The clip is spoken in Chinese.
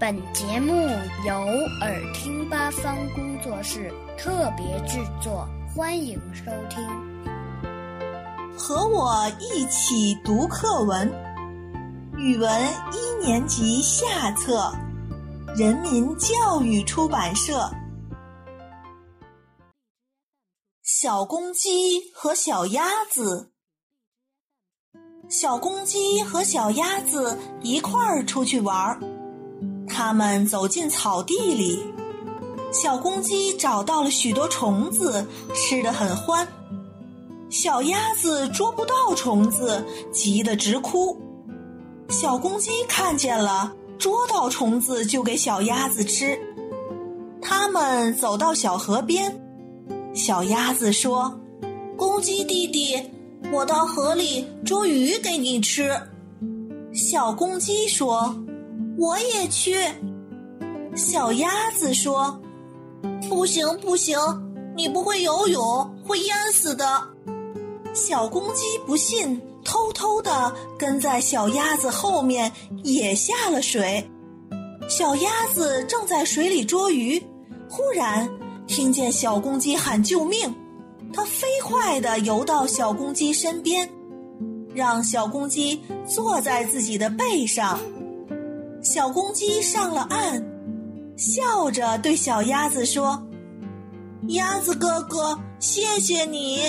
本节目由耳听八方工作室特别制作，欢迎收听。和我一起读课文，语文一年级下册，人民教育出版社。小公鸡和小鸭子，小公鸡和小鸭子一块儿出去玩儿。他们走进草地里，小公鸡找到了许多虫子，吃得很欢。小鸭子捉不到虫子，急得直哭。小公鸡看见了，捉到虫子就给小鸭子吃。他们走到小河边，小鸭子说：“公鸡弟弟，我到河里捉鱼给你吃。”小公鸡说。我也去。小鸭子说：“不行，不行，你不会游泳，会淹死的。”小公鸡不信，偷偷的跟在小鸭子后面也下了水。小鸭子正在水里捉鱼，忽然听见小公鸡喊救命，它飞快的游到小公鸡身边，让小公鸡坐在自己的背上。小公鸡上了岸，笑着对小鸭子说：“鸭子哥哥，谢谢你。”